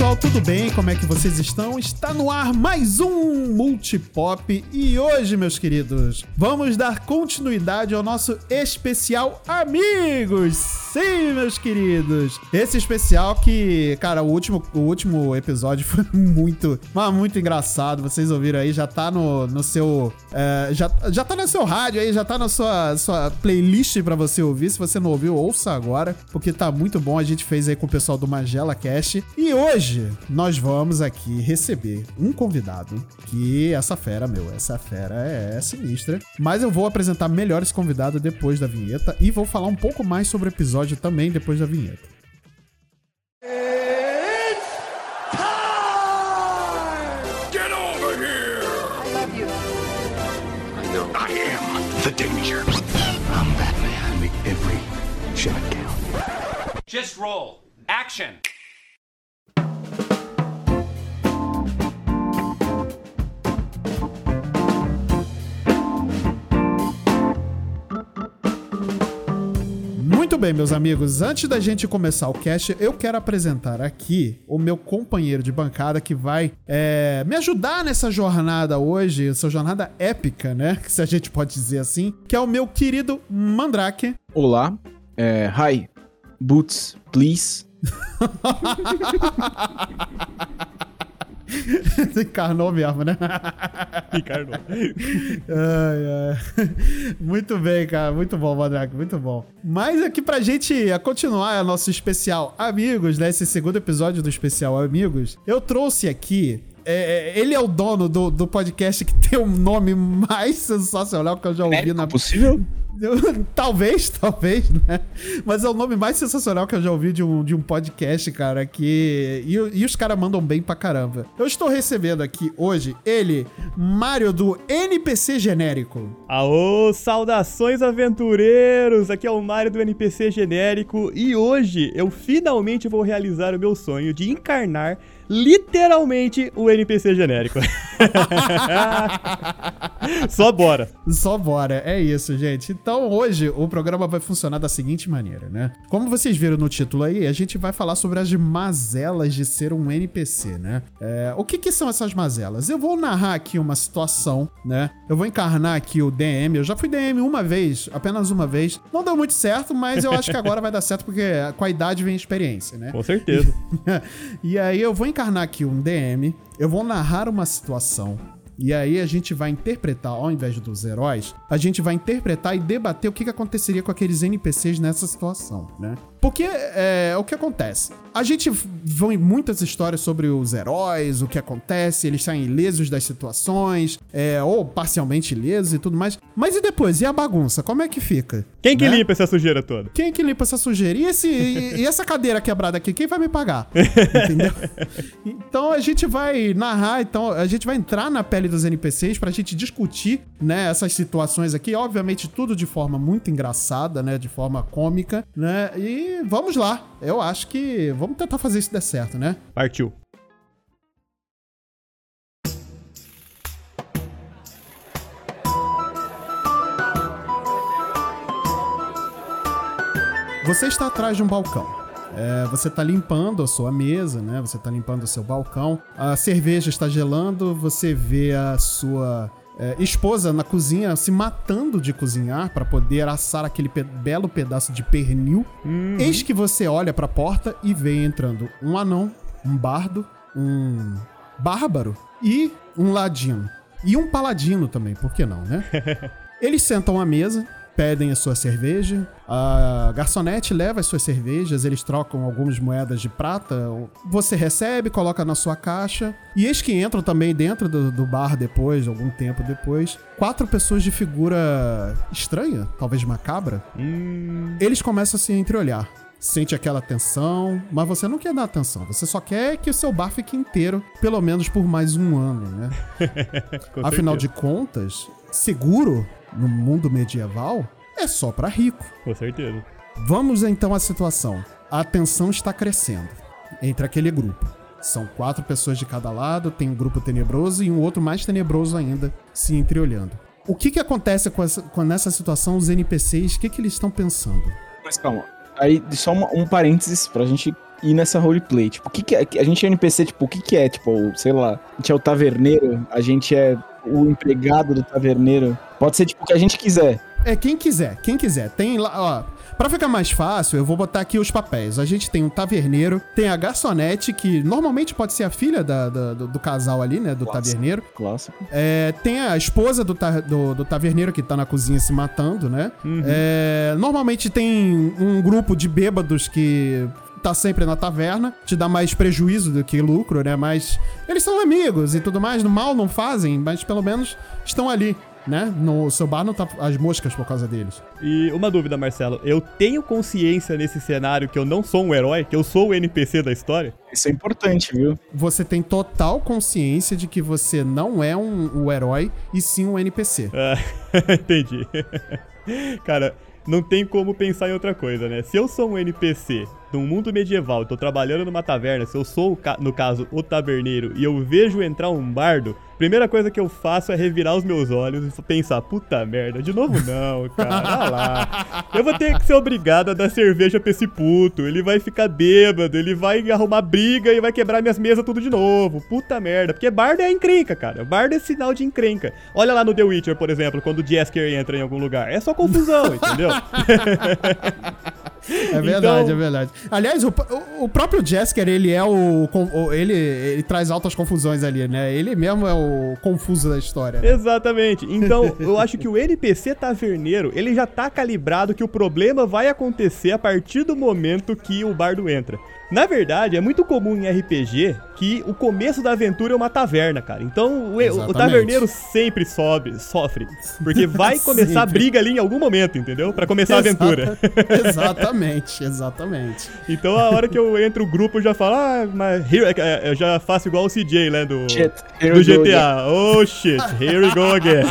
pessoal, tudo bem? Como é que vocês estão? Está no ar mais um Multipop e hoje, meus queridos, vamos dar continuidade ao nosso especial Amigos. Sim, meus queridos. Esse especial que, cara, o último, o último episódio foi muito, mas muito engraçado. Vocês ouviram aí, já tá no, no seu, é, já, já tá no seu rádio aí, já tá na sua, sua playlist para você ouvir. Se você não ouviu, ouça agora, porque tá muito bom. A gente fez aí com o pessoal do Magela Cast e hoje nós vamos aqui receber um convidado que essa fera, meu, essa fera é sinistra. Mas eu vou apresentar melhor esse convidado depois da vinheta e vou falar um pouco mais sobre o episódio também depois da vinheta. Get over here! I love you. I know. I am the danger. I'm Batman. Make every shot count. Just roll. Action. Muito bem, meus amigos. Antes da gente começar o cast, eu quero apresentar aqui o meu companheiro de bancada que vai é, me ajudar nessa jornada hoje, essa jornada épica, né? Se a gente pode dizer assim, que é o meu querido Mandrake. Olá, é, hi, boots, please. Encarnou mesmo, né? Encarnou. Ai, ai. Muito bem, cara. Muito bom, Mandrake. Muito bom. Mas aqui pra gente continuar nosso especial Amigos, né? Esse segundo episódio do especial Amigos, eu trouxe aqui. é, é, ele é o dono do, do podcast que tem o nome mais sensacional que eu já ouvi na. É possível? talvez, talvez, né? Mas é o nome mais sensacional que eu já ouvi de um, de um podcast, cara. Que. E, e os caras mandam bem pra caramba. Eu estou recebendo aqui hoje ele, Mário do NPC Genérico. Aô, saudações aventureiros! Aqui é o Mário do NPC genérico e hoje eu finalmente vou realizar o meu sonho de encarnar literalmente o NPC genérico. Só bora. Só bora, é isso, gente. Então hoje o programa vai funcionar da seguinte maneira, né? Como vocês viram no título aí, a gente vai falar sobre as mazelas de ser um NPC, né? É, o que, que são essas mazelas? Eu vou narrar aqui uma situação, né? Eu vou encarnar aqui o DM. Eu já fui DM uma vez, apenas uma vez. Não deu muito certo, mas eu acho que agora vai dar certo porque com a idade vem a experiência, né? Com certeza. e aí eu vou encarnar aqui um DM, eu vou narrar uma situação. E aí a gente vai interpretar, ao invés dos heróis, a gente vai interpretar e debater o que, que aconteceria com aqueles NPCs nessa situação, né? Porque é, o que acontece? A gente vê muitas histórias sobre os heróis, o que acontece, eles saem ilesos das situações, é, ou parcialmente ilesos e tudo mais. Mas e depois? E a bagunça? Como é que fica? Quem que Né? limpa essa sujeira toda? Quem que limpa essa sujeira? E, esse, e, e essa cadeira quebrada aqui, quem vai me pagar? Entendeu? Então a gente vai narrar, então a gente vai entrar na pele dos NPCs pra gente discutir, né, essas situações aqui, obviamente tudo de forma muito engraçada, né, de forma cômica, né? E vamos lá. Eu acho que vamos tentar fazer isso dar certo, né? Partiu. Você está atrás de um balcão. É, você está limpando a sua mesa, né? Você está limpando o seu balcão. A cerveja está gelando. Você vê a sua é, esposa na cozinha se matando de cozinhar para poder assar aquele pe- belo pedaço de pernil. Eis que você olha para a porta e vê entrando um anão, um bardo, um bárbaro e um ladino. E um paladino também, por que não, né? Eles sentam à mesa, pedem a sua cerveja, a garçonete leva as suas cervejas, eles trocam algumas moedas de prata, você recebe, coloca na sua caixa, e eis que entram também dentro do, do bar depois, algum tempo depois, quatro pessoas de figura estranha, talvez macabra. Eles começam a se entreolhar. Sente aquela tensão, mas você não quer dar atenção, você só quer que o seu bar fique inteiro, pelo menos por mais um ano, né? Afinal de contas, seguro no mundo medieval é só pra rico. Com certeza. Vamos então à situação. A tensão está crescendo entre aquele grupo. São quatro pessoas de cada lado, tem um grupo tenebroso e um outro mais tenebroso ainda se entreolhando. O que que acontece com, essa, com nessa situação os NPCs? O que que eles estão pensando? Mas calma. Aí, só uma- um parênteses pra gente ir nessa roleplay. Tipo, o que, que é? A gente é NPC, tipo, o que, que é? Tipo, sei lá, a gente é o taverneiro, a gente é o empregado do taverneiro. Pode ser tipo o que a gente quiser. É quem quiser, quem quiser. Tem lá, ó. Pra ficar mais fácil, eu vou botar aqui os papéis. A gente tem um taverneiro, tem a garçonete, que normalmente pode ser a filha da- da- do, do casal ali, né? Do Clássico. taverneiro. Clássico. É, tem a esposa do, ta- do- do taverneiro que tá na cozinha se matando, né? É, normalmente tem um grupo de bêbados que tá sempre na taverna, te dá mais prejuízo do que lucro, né? Mas eles são amigos e tudo mais, no mal não fazem, mas pelo menos estão ali, né? No seu bar não tá as moscas por causa deles. E uma dúvida, Marcelo. Eu tenho consciência nesse cenário que eu não sou um herói, que eu sou o NPC da história? Isso é importante, viu? Você tem total consciência de que você não é um, o herói e sim um NPC. Ah, entendi. Cara, não tem como pensar em outra coisa, né? Se eu sou um NPC num mundo medieval, tô trabalhando numa taverna, se eu sou, no caso, o taverneiro, e eu vejo entrar um bardo, primeira coisa que eu faço é revirar os meus olhos e pensar, puta merda, de novo não, cara, olha lá. Eu vou ter que ser obrigado a dar cerveja pra esse puto, ele vai ficar bêbado, ele vai arrumar briga e vai quebrar minhas mesas tudo de novo, puta merda. Porque bardo é encrenca, cara, bardo é sinal de encrenca. Olha lá no The Witcher, por exemplo, quando o Jasker entra em algum lugar, é só confusão, entendeu? É verdade, Então- é verdade. Aliás, o, o- próprio Jesker, ele é o, o- ele, ele traz altas confusões ali, né? Ele mesmo é o confuso da história. Exatamente. Então, eu acho que o NPC taverneiro, ele já tá calibrado que o problema vai acontecer a partir do momento que o bardo entra. Na verdade, é muito comum em RPG que o começo da aventura é uma taverna, cara. Então, o, o taverneiro sempre sobe, sofre. Porque vai começar a briga ali em algum momento, entendeu? Pra começar a aventura. Exata- exatamente, exatamente. Então, a hora que eu entro o grupo, eu já falo, ah, mas here, é, eu já faço igual o CJ, né? Do, Shit, do GTA. Oh, shit, here we go again.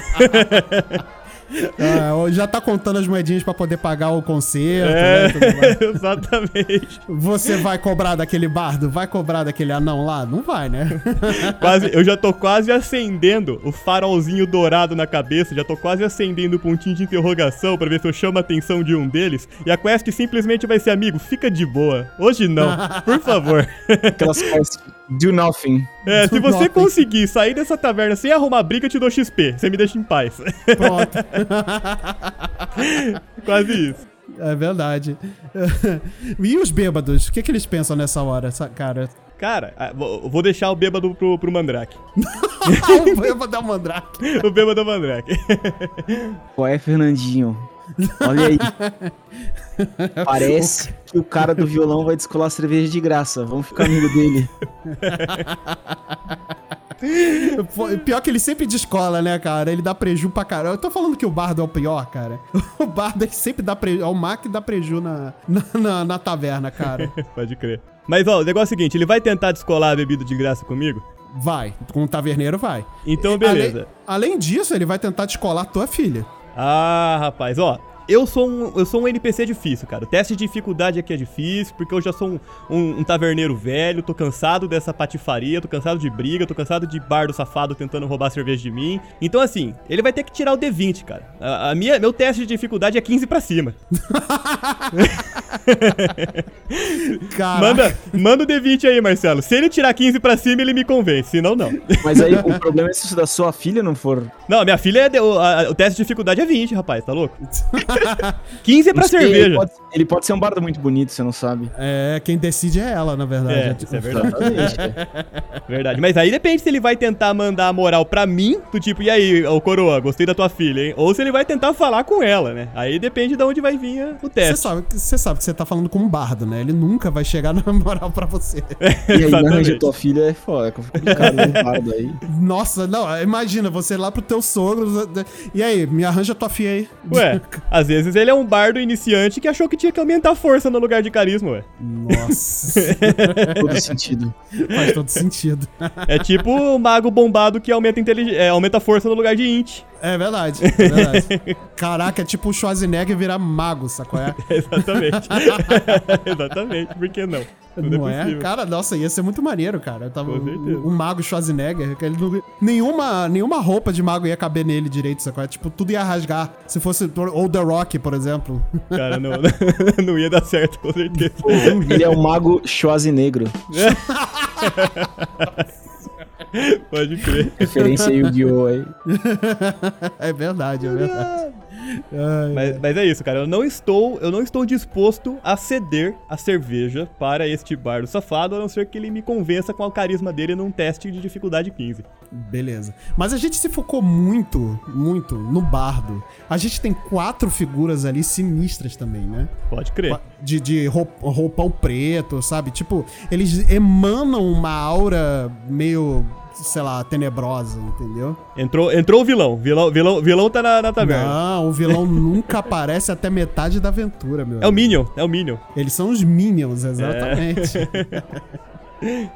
Ah, já tá contando as moedinhas pra poder pagar o concerto, É, né? tudo mais. exatamente. Você vai cobrar daquele bardo? Vai cobrar daquele anão lá? Não vai, né? Quase, eu já tô quase acendendo o farolzinho dourado na cabeça, já tô quase acendendo o pontinho de interrogação pra ver se eu chamo a atenção de um deles. E a quest simplesmente vai ser, amigo, fica de boa. Hoje não, por favor. Aquelas quests do nothing. É, se você Nossa. conseguir sair dessa taverna sem arrumar briga, eu te dou XP. Você me deixa em paz. Pronto. quase isso. É verdade. E os bêbados? O que, que eles pensam nessa hora, essa- cara? Cara, ah, vou vou deixar o bêbado pro, pro Mandrake. o bêbado é o mandrake. O bêbado é o Mandrake. Qual é, Fernandinho? Olha aí. Parece que o cara do violão vai descolar cerveja de graça. Vamos ficar amigo dele. Pior que ele sempre descola, né, cara? Ele dá preju pra caramba. Eu tô falando que o bardo é o pior, cara. O bardo ele sempre dá preju. É o Mac que dá preju na, na, na- na taverna, cara. Pode crer. Mas, ó, o negócio é o seguinte, ele vai tentar descolar a bebida de graça comigo? Vai. Com o taverneiro, vai. Então, beleza. Além, além disso, ele vai tentar descolar tua filha. Ah, rapaz, ó. Eu sou, um, eu sou um NPC difícil, cara. O teste de dificuldade aqui é difícil, porque eu já sou um, um- um taverneiro velho, tô cansado dessa patifaria, tô cansado de briga, tô cansado de bardo safado tentando roubar cerveja de mim. Então, assim, ele vai ter que tirar o D20, cara. A, a minha, meu teste de dificuldade é 15 pra cima. Cara. Manda, manda o D20 aí, Marcelo. Se ele tirar 15 pra cima, ele me convence, senão não. Mas aí o problema é se isso da sua filha não for. Não, minha filha, é de- o, a- o teste de dificuldade é 20, rapaz, tá louco? 15 é pra cerveja. pode, ele pode ser um bardo muito bonito, você não sabe. É, quem decide é ela, na verdade. É, tipo- isso é verdade. Exatamente. é. Verdade. Mas aí depende se ele vai tentar mandar a moral pra mim, do tipo, e aí, ô coroa, gostei da tua filha, hein? Ou se ele vai tentar falar com ela, né? Aí depende de onde vai vir o Você teste. sabe, você sabe que você tá falando com um bardo, né? Ele nunca vai chegar na moral pra você. E aí, arranja tua filha é foda, é complicado, um bardo aí. Nossa, não, imagina, você lá pro teu sogro. E aí, me arranja tua filha aí. Ué, às vezes ele é um bardo iniciante que achou que tinha que aumentar a força no lugar de carisma, ué. Nossa, Todo sentido. faz todo sentido. É tipo o mago bombado que aumenta, é, aumenta a força no lugar de int. É verdade, é verdade. Caraca, é tipo o Schwarzenegger virar mago, sacou? É? Exatamente. Exatamente, por que não? Tudo não é é? possível. Cara, nossa, ia ser muito maneiro, cara. Eu tava Com certeza. um, um mago Schwarzenegger, ele não- nenhuma, nenhuma roupa de mago ia caber nele direito, sacou? Tipo, tudo ia rasgar. Se fosse. Ou The Rock, por exemplo. Cara, não, não ia dar certo, com certeza. Ele é o mago Schwarzenegro. Pode crer. Referência Yu-Gi-Oh! aí. é verdade, é verdade. Ai, Mas, mas é isso, cara. Eu não estou, eu não estou disposto a ceder a cerveja para este bardo safado, a não ser que ele me convença com o carisma dele num teste de dificuldade 15. Beleza. Mas a gente se focou muito, muito no bardo. A gente tem quatro figuras ali sinistras também, né? Pode crer. De, de roupão preto, sabe? Tipo, eles emanam uma aura meio, sei lá, tenebrosa, entendeu? Entrou, entrou o vilão. Vilão, vilão, vilão tá na, na taverna. Não, o vilão nunca aparece até metade da aventura, meu. É o amigo. Minion, é o Minion. Eles são os Minions, exatamente.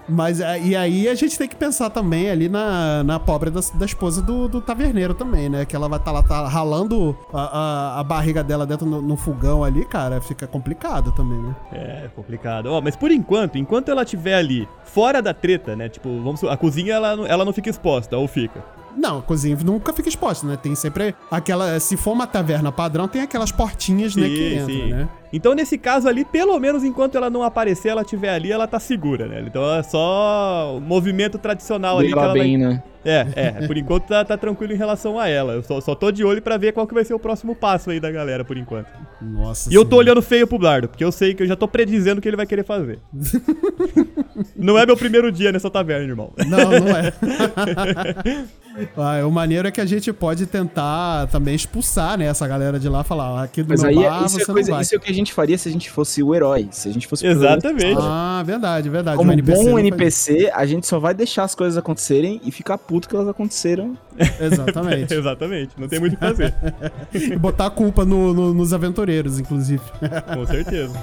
Mas é, e aí a gente tem que pensar também ali na, na pobre da, da esposa do, do taverneiro também, né? Que ela vai estar lá tá ralando a, a, a barriga dela dentro no, no fogão ali, cara, fica complicado também, né? É, complicado. Ó, mas por enquanto, enquanto ela estiver ali, fora da treta, né? Tipo, vamos a cozinha ela, ela não fica exposta, ou fica. Não, a cozinha nunca fica exposta, né? Tem sempre aquela. Se for uma taverna padrão, tem aquelas portinhas, né? Que entram, né? Então, nesse caso ali, pelo menos enquanto ela não aparecer, ela estiver ali, ela tá segura, né? Então é só o movimento tradicional ali Vê que ela ela bem, vai... né? É, é, por enquanto tá, tá tranquilo em relação a ela. Eu só, só tô de olho pra ver qual que vai ser o próximo passo aí da galera, por enquanto. Nossa E eu tô olhando feio pro Blardo, porque eu sei que eu já tô predizendo o que ele vai querer fazer. não é meu primeiro dia nessa taverna, irmão. Não, não é. Ah, o maneiro é que a gente pode tentar também expulsar, né, essa galera de lá falar, "Ah, aqui do Mas meu aí bar é, isso, você é coisa, não vai. isso é o que a gente faria se a gente fosse o herói. Se a gente fosse o Exatamente. Ah, verdade, verdade. Como O NPC bom faz NPC, a gente só vai deixar as coisas acontecerem e ficar puto que elas aconteceram. Exatamente. Exatamente, não tem muito o que fazer. e botar a culpa no- no- nos aventureiros, inclusive. Com certeza.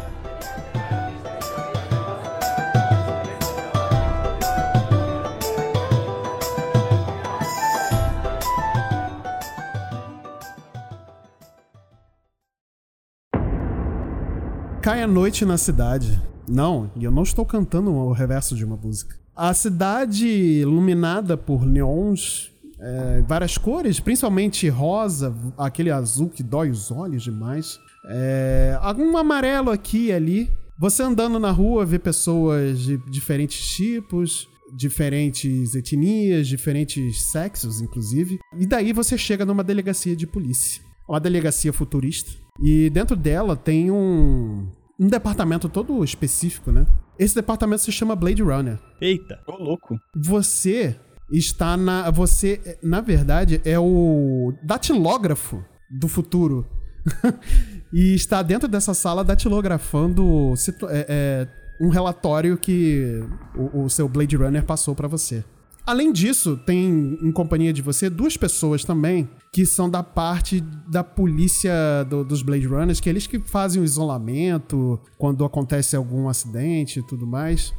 Cai a noite na cidade. Não, e eu não estou cantando o reverso de uma música. A cidade iluminada por neons, é, várias cores, principalmente rosa, aquele azul que dói os olhos demais. É, algum amarelo aqui e ali. Você andando na rua vê pessoas de diferentes tipos, diferentes etnias, diferentes sexos, inclusive. E daí você chega numa delegacia de polícia. Uma delegacia futurista. E dentro dela tem um, um departamento todo específico, né? Esse departamento se chama Blade Runner. Eita. Ô, louco. Você está na. Você, na verdade, é o datilógrafo do futuro. e está dentro dessa sala datilografando é, é, um relatório que o, o seu Blade Runner passou para você. Além disso, tem em companhia de você duas pessoas também que são da parte da polícia do- dos Blade Runners, que é eles que fazem o isolamento quando acontece algum acidente e tudo mais.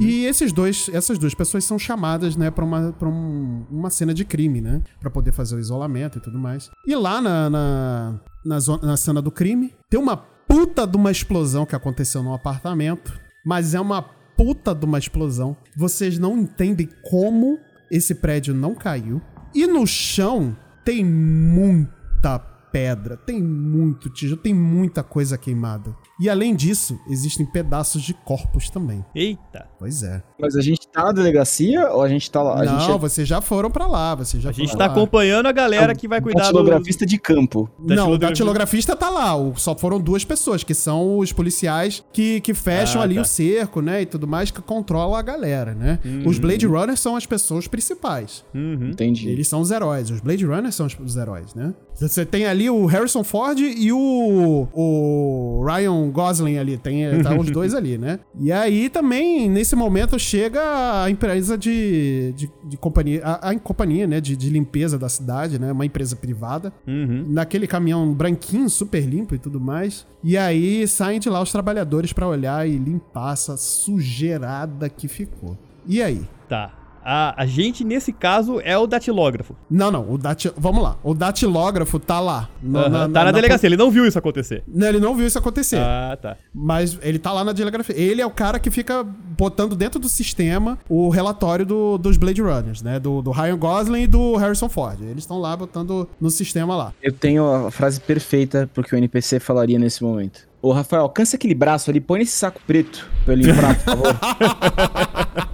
E esses dois, essas duas pessoas são chamadas, né, pra uma, pra um- uma cena de crime, né? Pra poder fazer o isolamento e tudo mais. E lá na, na, na, zo- na cena do crime, tem uma puta de uma explosão que aconteceu num apartamento, mas é uma puta de uma explosão. Vocês não entendem como esse prédio não caiu. E no chão tem muita pedra, tem muito tijolo, tem muita coisa queimada. E além disso, existem pedaços de corpos também. Eita. Pois é. Mas a gente tá na delegacia ou a gente tá lá? A não, gente é vocês já foram pra lá, vocês já A gente tá lá. acompanhando a galera que vai cuidar do... datilografista de campo. Não, o datilografista. tá lá. o- Só foram duas pessoas, que são os policiais que, que fecham Ah, ali tá. o cerco, né? E tudo mais, que controlam a galera, né? Os Blade Runners são as pessoas principais. Uhum. Entendi. Eles são os heróis. Os Blade Runners são os, os heróis, né? Você tem ali o Harrison Ford e o, o Ryan Gosling ali. Tem tá os dois ali, né? E aí também, nesse momento, chega a empresa de, de, de companhia, a, a companhia, né? De, de limpeza da cidade, né? Uma empresa privada. Uhum. Naquele caminhão branquinho, super limpo e tudo mais. E aí saem de lá os trabalhadores pra olhar e limpar essa sujeirada que ficou. E aí? Tá. A, a gente, nesse caso, é o datilógrafo. Não, não. O dati... Vamos lá. O datilógrafo tá lá. no- Aham, tá na, delegacia, ele não viu isso acontecer. Não, Ele não viu isso acontecer. Ah, tá. Mas ele tá lá na delegacia. Ele é o cara que fica botando dentro do sistema o relatório do- dos Blade Runners, né? Do, do Ryan Gosling e do Harrison Ford. Eles estão lá botando no sistema lá. Eu tenho a frase perfeita pro que o NPC falaria nesse momento. Ô, Rafael, alcança aquele braço ali, põe nesse saco preto pra eu limpar, por favor.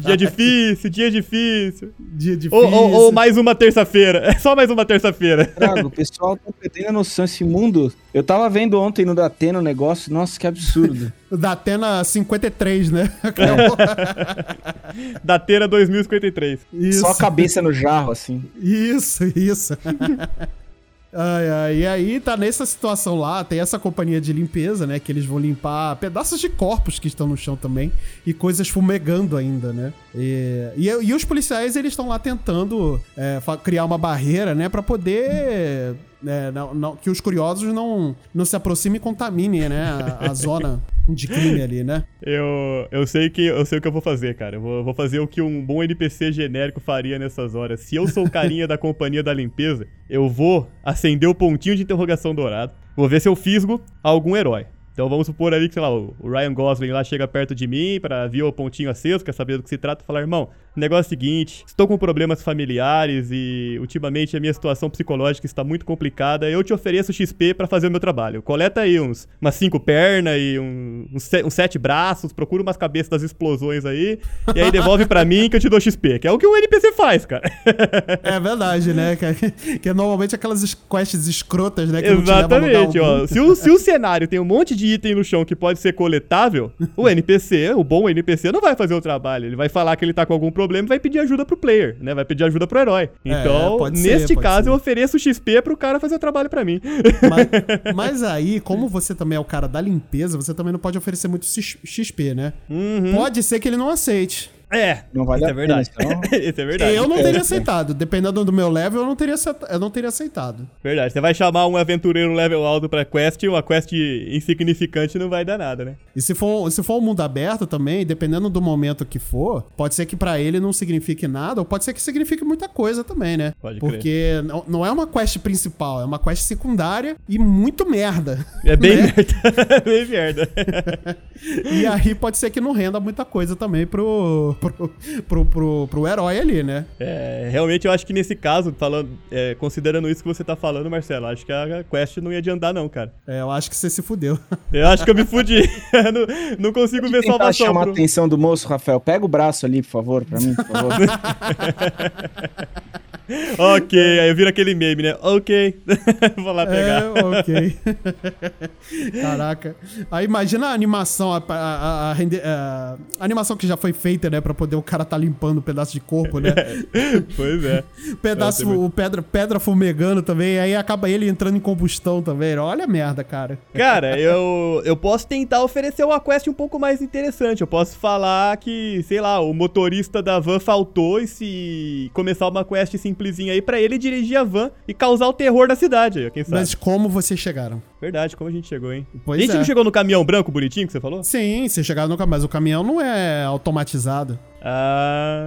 Dia difícil, dia difícil. Dia difícil. Ou, ou- ou mais uma terça-feira. É só mais uma terça-feira. Trago, o pessoal tá perdendo a noção esse mundo. Eu tava vendo ontem no Datena o negócio, nossa, que absurdo. O Da Atena 53, né? Dateira 2053. Isso. Só a cabeça no jarro, assim. Isso, isso. Ai, ai, e aí tá nessa situação lá, tem essa companhia de limpeza, né? Que eles vão limpar pedaços de corpos que estão no chão também e coisas fumegando ainda, né? E, e, e os policiais, eles estão lá tentando é, criar uma barreira, né? Pra poder... né, não- não- que os curiosos não, não se aproximem e contaminem, né? A, a zona de crime ali, né? Eu, eu, sei que, eu sei o que eu vou fazer, cara. Eu vou, vou fazer o que um bom NPC genérico faria nessas horas. Se eu sou o carinha da companhia da limpeza, eu vou acender o pontinho de interrogação dourado. Vou ver se eu fisgo algum herói. Então vamos supor ali que, sei lá, o Ryan Gosling lá chega perto de mim pra ver o pontinho aceso, quer saber do que se trata, e falar, irmão, negócio é o seguinte, estou com problemas familiares e ultimamente a minha situação psicológica está muito complicada, eu te ofereço XP pra fazer o meu trabalho. Coleta aí uns, umas cinco pernas e um- uns, uns sete braços, procura umas cabeças das explosões aí, e aí devolve pra mim que eu te dou XP, que é o que o NPC faz, cara. É verdade, né? Que, é- que é normalmente aquelas es- quests escrotas, né? Que Exatamente, ó. Se o, se o cenário tem um monte de item no chão que pode ser coletável, o NPC, o bom NPC, não vai fazer o trabalho. Ele vai falar que ele tá com algum problema e vai pedir ajuda pro player, né? Vai pedir ajuda pro herói. Então, É, pode ser, neste pode caso, ser. eu ofereço XP pro cara fazer o trabalho pra mim. Mas, mas aí, como você também é o cara da limpeza, você também não pode oferecer muito XP, né? Uhum. Pode ser que ele não aceite. É, Não vale isso a é verdade. pena, então. isso é verdade. Eu não teria aceitado. Dependendo do meu level, eu não teria, eu não teria aceitado. Verdade. Você vai chamar um aventureiro level alto pra quest, uma quest insignificante não vai dar nada, né? E se for, se for um mundo aberto também, dependendo do momento que for, pode ser que pra ele não signifique nada, ou pode ser que signifique muita coisa também, né? Pode crer. Porque não, não é uma quest principal, é uma quest secundária e muito merda. É bem né? merda. bem merda. E aí pode ser que não renda muita coisa também pro, pro, pro, pro, pro herói ali, né? É, realmente eu acho que nesse caso, falando, é, considerando isso que você tá falando, Marcelo, acho que a quest não ia adiantar, não, cara. É, eu acho que você se fudeu. Eu acho que eu me fudi. não, não consigo ver Tentar salvação. chamar a pro- atenção do moço, Rafael. Pega o braço ali, por favor, pra mim, por favor. Ok, aí eu viro aquele meme, né? Ok. Vou lá pegar. É, ok. Caraca. Aí imagina a animação, a, a- a- a animação que já foi feita, né? Pra poder o cara tá limpando um pedaço de corpo, né? Pois é. Pedaço, Nossa, é o pedra, pedra fumegando também, aí acaba ele entrando em combustão também. Olha a merda, cara. Cara, eu, eu posso tentar oferecer uma quest um pouco mais interessante. Eu posso falar que, sei lá, o motorista da van faltou e se começar uma quest simplesinha aí pra ele dirigir a van e causar o terror da cidade, quem sabe. Mas como vocês chegaram? Verdade, como a gente chegou, hein? Pois a gente é. não chegou no caminhão branco bonitinho que você falou? Sim, vocês chegaram no caminhão, mas o caminhão não é automatizado. Ah,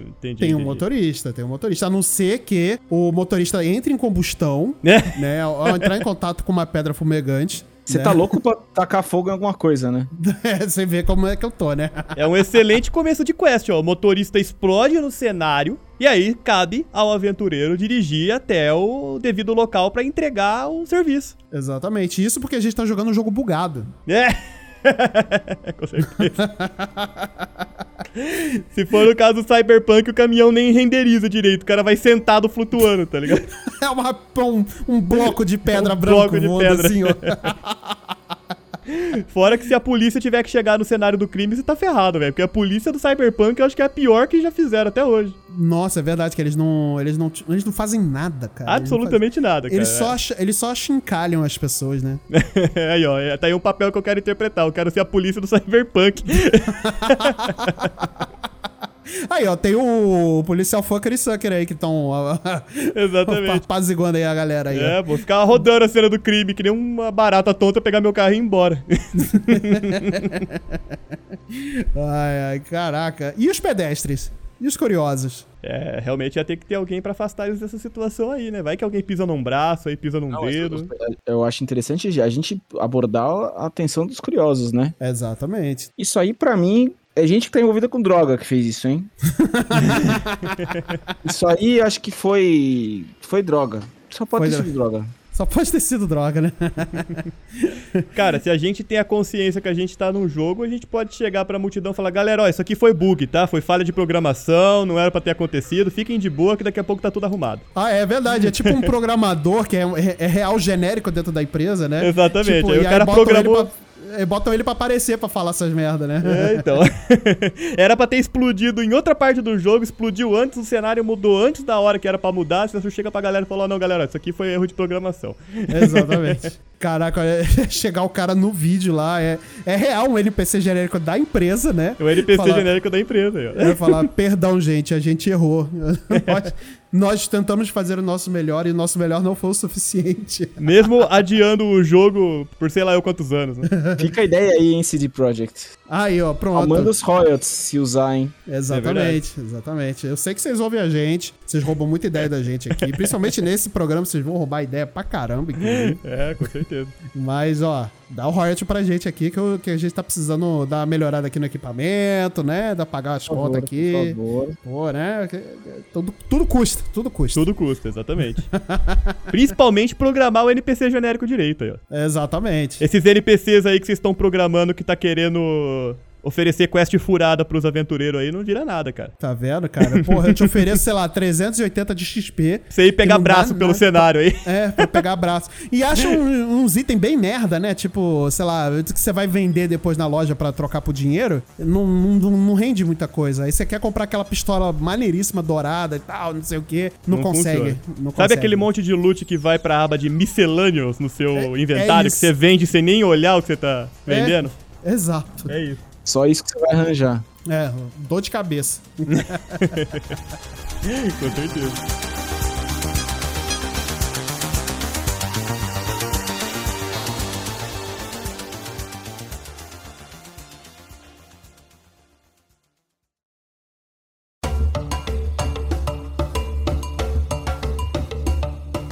entendi. Tem um entendi. motorista, tem um motorista. A não ser que o motorista entre em combustão, É. né? Ao entrar em contato com uma pedra fumegante. Você né? tá louco pra tacar fogo em alguma coisa, né? É, você vê como é que eu tô, né? É um excelente começo de quest, ó. O motorista explode no cenário e aí cabe ao aventureiro dirigir até o devido local pra entregar o serviço. Exatamente. Isso porque a gente tá jogando um jogo bugado. É. Com certeza. Se for no caso do Cyberpunk, o caminhão nem renderiza direito. O cara vai sentado flutuando, tá ligado? É uma, um, um bloco de pedra Um branco bloco de pedra. assim, ó. Fora que se a polícia tiver que chegar no cenário do crime, você tá ferrado, velho. Porque a polícia do Cyberpunk eu acho que é a pior que já fizeram até hoje. Nossa, é verdade que eles não, eles não, eles não fazem nada, cara. Absolutamente nada, fazem- cara. Eles só, eles só achincalham as pessoas, né? aí, ó, é- tá aí um papel que eu quero interpretar. Eu quero ser a polícia do Cyberpunk. Aí, ó, tem o policial fucker e sucker aí que estão Exatamente. apaziguando aí a galera aí. ó. É, vou ficar rodando a cena do crime, que nem uma barata tonta pegar meu carro e ir embora. Ai, ai, caraca. E os pedestres? E os curiosos? É, realmente ia ter que ter alguém pra afastar eles dessa situação aí, né? Vai que alguém pisa num braço, aí pisa num Não, dedo. Eu acho interessante a gente abordar a atenção dos curiosos, né? Exatamente. Isso aí, pra mim, é gente que tá envolvida com droga que fez isso, hein? isso aí, acho que foi. Foi droga. Só pode Foi ter dro- sido droga. Só pode ter sido droga, né? Cara, se a gente tem a consciência que a gente tá num jogo, a gente pode chegar pra multidão e falar: galera, ó, isso aqui foi bug, tá? Foi falha de programação, não era pra ter acontecido. Fiquem de boa que daqui a pouco tá tudo arrumado. Ah, é verdade. É tipo um programador que é, é- é real genérico dentro da empresa, né? Exatamente. Tipo, Aí e o cara programou- pra, botam ele pra aparecer pra falar essas merda, né? É, então. era pra ter explodido em outra parte do jogo, explodiu antes, o cenário mudou antes da hora que era pra mudar. Você chega pra galera e fala: "Ó, não, galera, isso aqui foi erro de programação. Exatamente. Caraca, é- chegar o cara no vídeo lá, é, é real um NPC genérico da empresa, né? É o NPC Falar- genérico da empresa ó. Vai falar, perdão, gente, a gente errou. nós, nós tentamos fazer o nosso melhor e o nosso melhor não foi o suficiente. Mesmo adiando o jogo por sei lá eu quantos anos, né? Fica a ideia aí, hein, CD Projekt. Aí, ó, pronto. Aumenta os royalties se usar, hein? Exatamente, exatamente. Eu sei que vocês ouvem a gente, vocês roubam muita ideia da gente aqui. Principalmente nesse programa, vocês vão roubar ideia pra caramba, inclusive. É, com certeza. Mas, ó, dá o royalty pra gente aqui, que, eu- que a gente tá precisando dar uma melhorada aqui no equipamento, né? Dar pagar as Por contas favor, aqui. Por favor. Pô, né? que- Tudo, tudo custa, tudo custa. Tudo custa, exatamente. Principalmente programar o NPC genérico direito aí, ó. Exatamente. Esses NPCs aí que vocês estão programando que tá querendo oferecer quest furada pros aventureiros aí, não vira nada, cara. Tá vendo, cara? Porra, eu te ofereço, sei lá, 380 de XP. Você ir que pegar não dá braço pelo cenário aí. É, pra pegar braço. E acha um- uns itens bem merda, né? Tipo, sei lá, que você vai vender depois na loja pra trocar por dinheiro, não, não, não rende muita coisa. Aí você quer comprar aquela pistola maneiríssima, dourada e tal, não sei o quê. Não, consegue. funciona. Não Sabe consegue. aquele monte de loot que vai pra aba de miscellaneous no seu É- é inventário, que isso. você vende sem nem olhar o que você tá vendendo? Exato. É, isso. Só isso que você vai arranjar. É, dor de cabeça. Com certeza.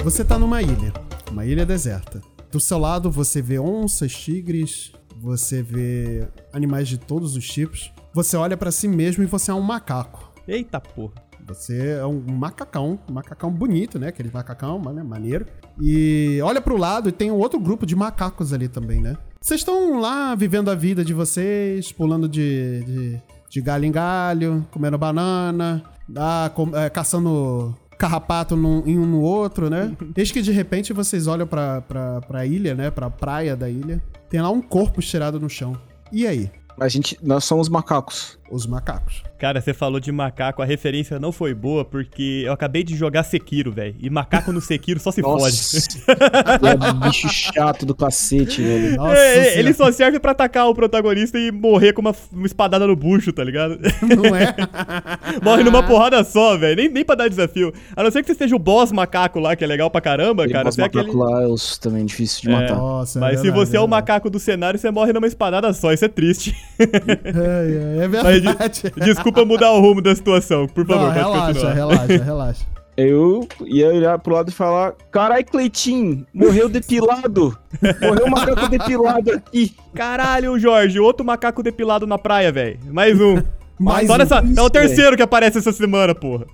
Você tá numa ilha, uma ilha deserta. Do seu lado você vê onças, tigres, você vê animais de todos os tipos. Você olha pra si mesmo e você é um macaco. Eita porra. Você é um macacão, um macacão bonito, né? Aquele macacão, né? maneiro. E olha pro lado e tem um outro grupo de macacos ali também, né? Vocês estão lá vivendo a vida de vocês, pulando de, de, de galho em galho, comendo banana, ah, com- é, caçando carrapato num- em um no outro, né? Desde que de repente vocês olham pra, pra, pra ilha, né? Pra praia da ilha. Tem lá um corpo estirado no chão. E aí? A gente, nós somos macacos. Os macacos. Cara, você falou de macaco, a referência não foi boa porque eu acabei de jogar Sekiro, velho. E macaco no Sekiro só se fode. é bicho chato do cacete, velho. Nossa É, é, Senhora. ele só serve pra atacar o protagonista e morrer com uma, uma espadada no bucho, tá ligado? Não é? Morre numa porrada só, velho. Nem, nem pra dar desafio. A não ser que você seja o boss macaco lá, que é legal pra caramba, Ele cara. Você é aquele. macaco lá, é os também difícil de É. matar. Nossa, é Mas se verdade, você é o verdade. macaco do cenário, você morre numa espadada só. Isso é triste. É, é, é Mas verdade. desculpa mudar o rumo da situação. Por favor, Não, relaxa, continuar. relaxa, relaxa. Eu ia olhar pro lado e falar: Carai, Cleitinho, morreu depilado. Morreu um macaco depilado aqui. Caralho, Jorge, outro macaco depilado na praia, velho. Mais um. Mais Só um. é o terceiro que aparece essa semana, porra.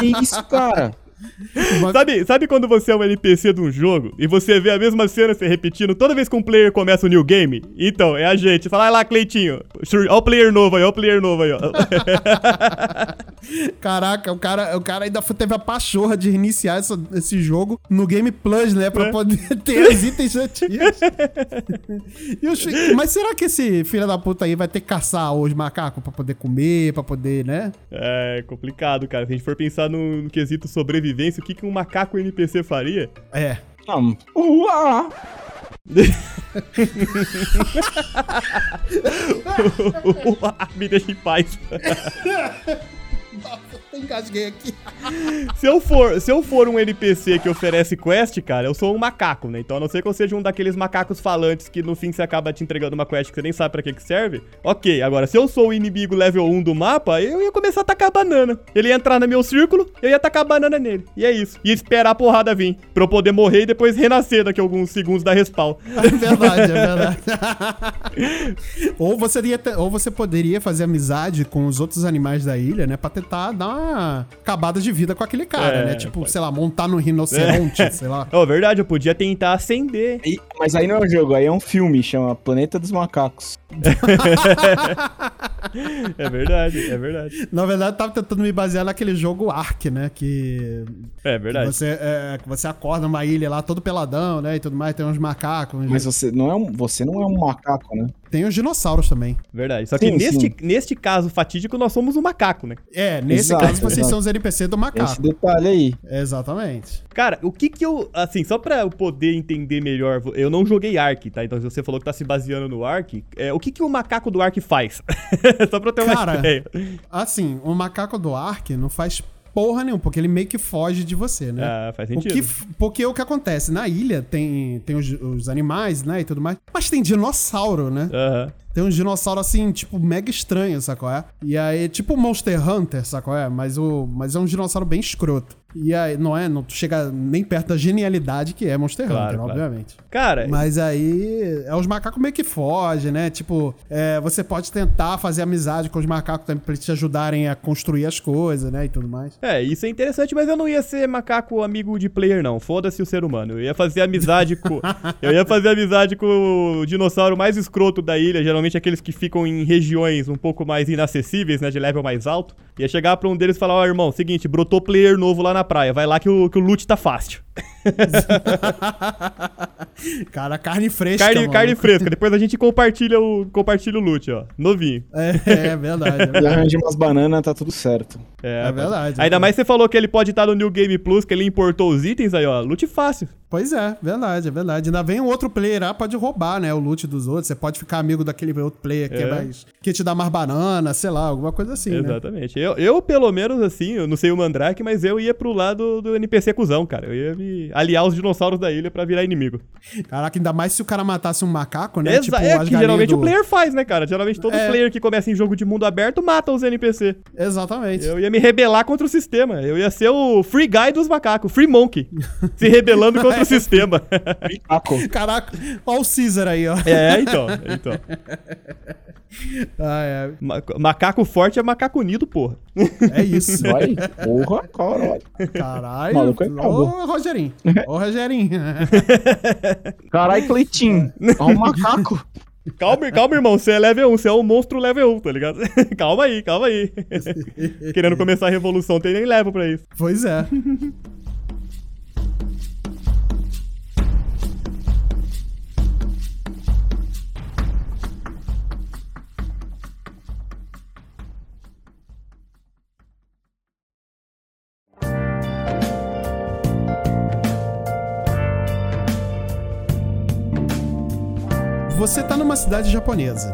Que isso, cara? Mas- Sabe, sabe quando você é um NPC de um jogo e você vê a mesma cena se repetindo toda vez que um player começa o new game? Então, é a gente. Fala, "Vai lá, Cleitinho. Ó o player novo aí, ó o player novo aí, ó. Caraca, o cara, o cara ainda teve a pachorra de reiniciar essa- esse jogo no Game Plus, né? Pra É. poder ter os itens antigos. Os- mas será que esse filho da puta aí vai ter que caçar os macacos pra poder comer, pra poder, né? É complicado, cara. Se a gente for pensar no, no quesito sobrevivência, o que, que um macaco NPC faria? É. Não. Uá! Me deixa em paz. Engasguei aqui. Se eu, for, se eu for um NPC que oferece quest, cara, eu sou um macaco, né? Então a não ser que eu seja um daqueles macacos falantes que no fim você acaba te entregando uma quest que você nem sabe pra que que serve. Ok, agora se eu sou o inimigo level 1 do mapa, eu ia começar a tacar banana. Ele ia entrar no meu círculo, eu ia tacar banana nele. E é isso. E esperar a porrada vir. Pra eu poder morrer e depois renascer daqui a alguns segundos da respawn. É verdade, é verdade. ou, você ter- ou você poderia fazer amizade com os outros animais da ilha, né? Pra tentar dar uma acabada de vida com aquele cara, É, né? Tipo, pode. sei lá, montar no rinoceronte, sei lá. Oh, verdade, eu podia tentar acender. Aí- mas aí não é um jogo, aí é um filme, chama Planeta dos Macacos. É verdade, é verdade. Na verdade, eu tava tentando me basear naquele jogo Ark, né? Que É verdade. você, é, que você acorda numa ilha lá todo peladão, né? E tudo mais, tem uns macacos. Mas você não é um, você não é um macaco, né? Tem os dinossauros também. Verdade. Só que Sim, neste, sim. neste caso fatídico, nós somos um macaco, né? É, nesse Exato, caso vocês exato. são os NPC do Esse macaco. detalhe aí. Exatamente. Cara, o que que eu. Assim, só pra eu poder entender melhor, eu não joguei Ark, tá? Então, se você falou que tá se baseando no Ark, é, o que que o macaco do Ark faz? só pra eu ter uma Cara, ideia. Assim, o macaco do Ark não faz porra nenhuma, porque ele meio que foge de você, né? Ah, faz O sentido. que, porque o que acontece? Na ilha tem, tem os, os animais, né? E tudo mais. Mas tem dinossauro, né? Aham. Tem um dinossauro assim, tipo, mega estranho, sacou? É? E aí, tipo Monster Hunter, sacou? É? Mas, o, mas é um dinossauro bem escroto. E aí, não é? Não chega nem perto da genialidade que é Monster Claro, Hunter, claro. obviamente. Cara, Mas aí, é, os macacos meio que fogem, né? Tipo, é, você pode tentar fazer amizade com os macacos também pra eles te ajudarem a construir as coisas, né? E tudo mais. é, isso é interessante, mas eu não ia ser macaco amigo de player, não. Foda-se o ser humano. Eu ia fazer amizade com. eu ia fazer amizade com o dinossauro mais escroto da ilha, geralmente aqueles que ficam em regiões um pouco mais inacessíveis, né? De level mais alto. Ia chegar pra um deles e falar: Ó, irmão, seguinte, brotou player novo lá na praia. Vai lá que o, que o loot tá fácil. Cara, carne fresca. Carne, mano. carne fresca. Depois a gente compartilha o, compartilha o loot, ó. Novinho. É, é verdade. É verdade. umas bananas, tá tudo certo. É verdade. Ainda mais você falou que ele pode estar no New Game Plus, que ele importou os itens aí, ó. Loot fácil. Pois é, verdade, é verdade. Ainda vem um outro player lá, pode roubar, né? O loot dos outros. Você pode ficar amigo daquele outro player que, é. É. mais, que te dá mais banana, sei lá, alguma coisa assim, né? Exatamente. Eu, eu, pelo menos, assim, eu não sei o Mandrake, mas eu ia pro lado do NPC cuzão, cara. Eu ia me aliar os dinossauros da ilha pra virar inimigo. Caraca, ainda mais se o cara matasse um macaco, né? Exa é as que geralmente do- o player faz, né, cara? Geralmente todo É. player que começa em jogo de mundo aberto mata os NPC. Exatamente. Eu ia me rebelar contra o sistema. Eu ia ser o free guy dos macacos, free monkey. se rebelando contra o sistema. Macaco. Caraca, olha o Caesar aí, ó. é, então. então. Ah, é. Ma- macaco forte é macaco unido, porra. É isso. Vai. Porra, caralho. Caralho. Maluco é. Ô, Rogerinho. Ô, Rogerinho. Caralho, Cleitinho. É um macaco. Calma, calma, irmão. Você é level 1, você é um monstro level 1, tá ligado? calma aí, calma aí. Querendo começar a revolução, tem nem level pra isso. pois é. Você tá numa cidade japonesa.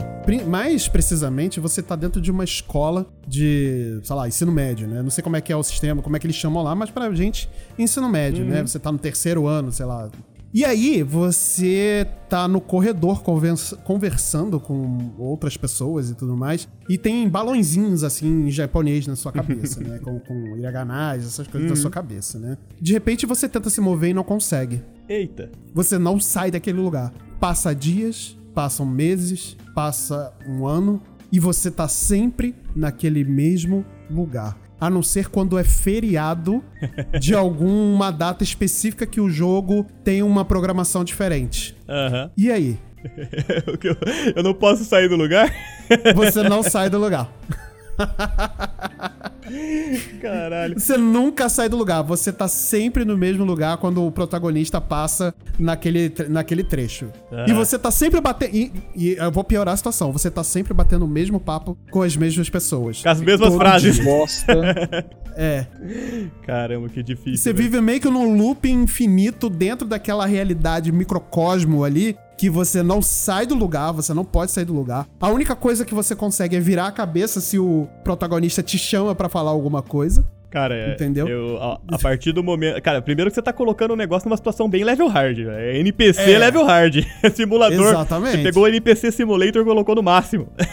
Mais precisamente, você tá dentro de uma escola de, sei lá, ensino médio, né? Não sei como é que é o sistema, como é que eles chamam lá, mas pra gente, ensino médio, né? Você tá no terceiro ano, sei lá. E aí, você tá no corredor convers- conversando com outras pessoas e tudo mais, e tem balãozinhos, assim, em japonês na sua cabeça, né? Com, com iraganais, essas coisas na sua cabeça, né? De repente, você tenta se mover e não consegue Eita. você não sai daquele lugar. Passa dias, passam meses, passa um ano e você tá sempre naquele mesmo lugar. A não ser quando é feriado de alguma data específica que o jogo tem uma programação diferente. Aham. E aí? Eu não posso sair do lugar? Você não sai do lugar. Caralho. Você nunca sai do lugar, você tá sempre no mesmo lugar quando o protagonista passa naquele, naquele trecho. Ah. E você tá sempre batendo. E, e eu vou piorar a situação, você tá sempre batendo o mesmo papo com as mesmas pessoas. Com as mesmas Todo frases. Bosta. É. Caramba, que difícil. Você velho. vive meio que num loop infinito dentro daquela realidade microcosmo ali. Que você não sai do lugar, você não pode sair do lugar. A única coisa que você consegue é virar a cabeça se o protagonista te chama pra falar alguma coisa. Cara, é, Entendeu? eu- a, a partir do momento. Cara, primeiro que você tá colocando o negócio numa situação bem level hard. velho. É NPC É. level hard. Simulador. Exatamente. Você pegou o NPC Simulator e colocou no máximo.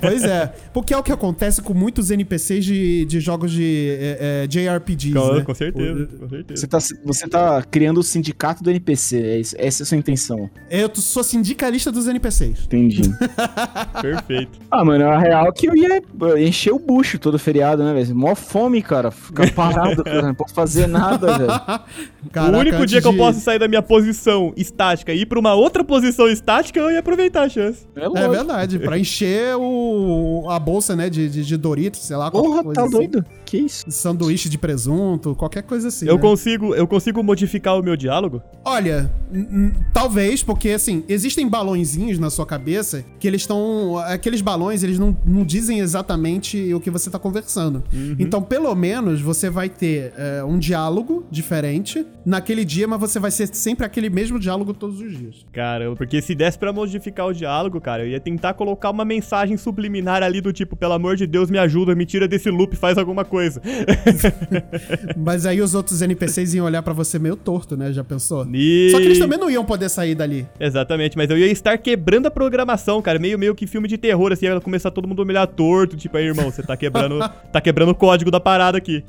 Pois é. Porque é o que acontece com muitos NPCs de, de jogos de é, é, JRPGs, com, né? com certeza, O- com certeza. Você tá, você tá criando o sindicato do NPC. É isso, essa é a sua intenção. Eu sou sindicalista dos NPCs. Entendi. Perfeito. ah, mano, a real que eu ia encher o bucho todo feriado, né, velho? Mó fome, cara. Ficar parado, cara. Não posso fazer nada, velho. O único dia que eu posso sair da minha posição estática e ir pra uma outra posição estática, eu ia aproveitar a chance. É É verdade, pra encher o, a bolsa, né, de, de, de Doritos, sei lá, Porra, coisa tá assim. Que isso? Sanduíche de presunto, qualquer coisa assim. Eu né? consigo, eu consigo modificar o meu diálogo? Olha, talvez, porque assim, existem balõezinhos na sua cabeça que eles estão. Aqueles balões, eles não, não dizem exatamente o que você tá conversando. Então, pelo menos, você vai ter é, um diálogo diferente naquele dia, mas você vai ser sempre aquele mesmo diálogo todos os dias. Caramba, porque se desse pra modificar o diálogo, cara, eu ia tentar colocar uma mensagem subliminar ali do tipo, pelo amor de Deus, me ajuda, me tira desse loop, faz alguma coisa. Mas aí os outros NPCs iam olhar pra você meio torto, né? Já pensou? E... Só que eles também não iam poder sair dali. Exatamente, mas eu ia estar quebrando a programação, cara, meio meio que filme de terror, assim, ia começar todo mundo a olhar torto, tipo, aí, irmão, você tá quebrando, tá quebrando o código da parada aqui.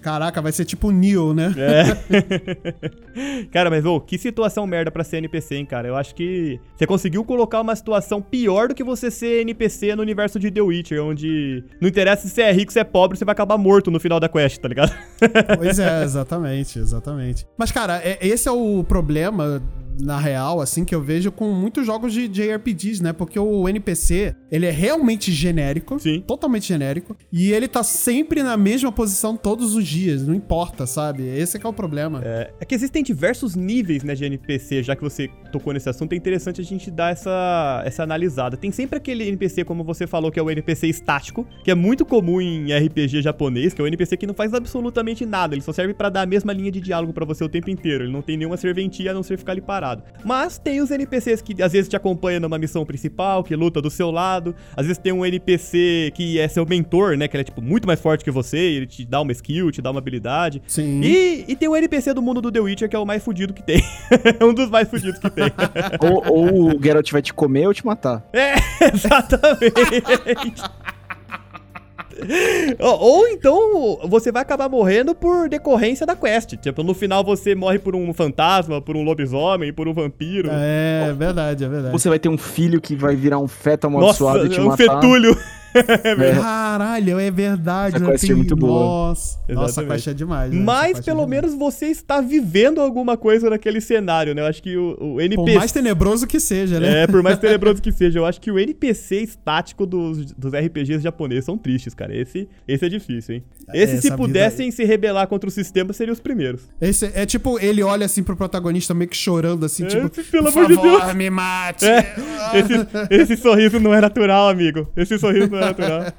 Caraca, vai ser tipo Neo, né? É. cara, mas, ô, que situação merda pra ser NPC, hein, cara? Eu acho que você conseguiu colocar uma situação pior do que você ser NPC no universo de The Witcher, onde não interessa se você é rico, se é pobre, você vai acabar morto no final da quest, tá ligado? Pois é, exatamente, exatamente. Mas, cara, é- esse é o problema, na real, assim, que eu vejo com muitos jogos de JRPGs, né? Porque o NPC, ele é realmente genérico. Sim. Totalmente genérico. E ele tá sempre na mesma posição todos os dias, não importa, sabe? Esse é que é o problema. É, é que existem diversos níveis, né, de NPC, já que você tocou nesse assunto, é interessante a gente dar essa, essa analisada. Tem sempre aquele NPC, como você falou, que é o NPC estático, que é muito comum em RPG japonês, que é o NPC que não faz absolutamente nada, ele só serve pra dar a mesma linha de diálogo pra você o tempo inteiro, ele não tem nenhuma serventia a não ser ficar ali parado. Mas tem os NPCs que às vezes te acompanham numa missão principal, que luta do seu lado, às vezes tem um NPC que é seu mentor, né, que ele é tipo muito mais forte que você, ele te dá uma skill, te dá uma habilidade. Sim. E, e tem o NPC do mundo do The Witcher, que é o mais fudido que tem. um dos mais fudidos que tem. ou, ou o Geralt vai te comer ou te matar. É, exatamente. Ou, então você vai acabar morrendo por decorrência da quest. Tipo, no final você morre por um fantasma, por um lobisomem, por um vampiro. É, verdade, é verdade. Você vai ter um filho que vai virar um feto Nossa, amaldiçoado e te um matar. fetúlio. É. Caralho, é verdade. Essa né? quest é muito boa. Nossa, nossa, a Exatamente. quest é demais. né? Mas é pelo demais. menos você está vivendo alguma coisa naquele cenário, né? Eu acho que o, o NPC. Por mais tenebroso que seja, né? É, por mais tenebroso que seja, eu acho que o NPC estático dos, dos RPGs japoneses são tristes, cara. Esse, esse é difícil, hein? Esse, É, se essa pudessem se rebelar contra o sistema, seriam os primeiros. Esse é tipo, ele olha assim pro protagonista meio que chorando, assim, É, tipo, pelo amor de favor, Deus." me mate. É, esse, esse sorriso não é natural, amigo. Esse sorriso não é natural.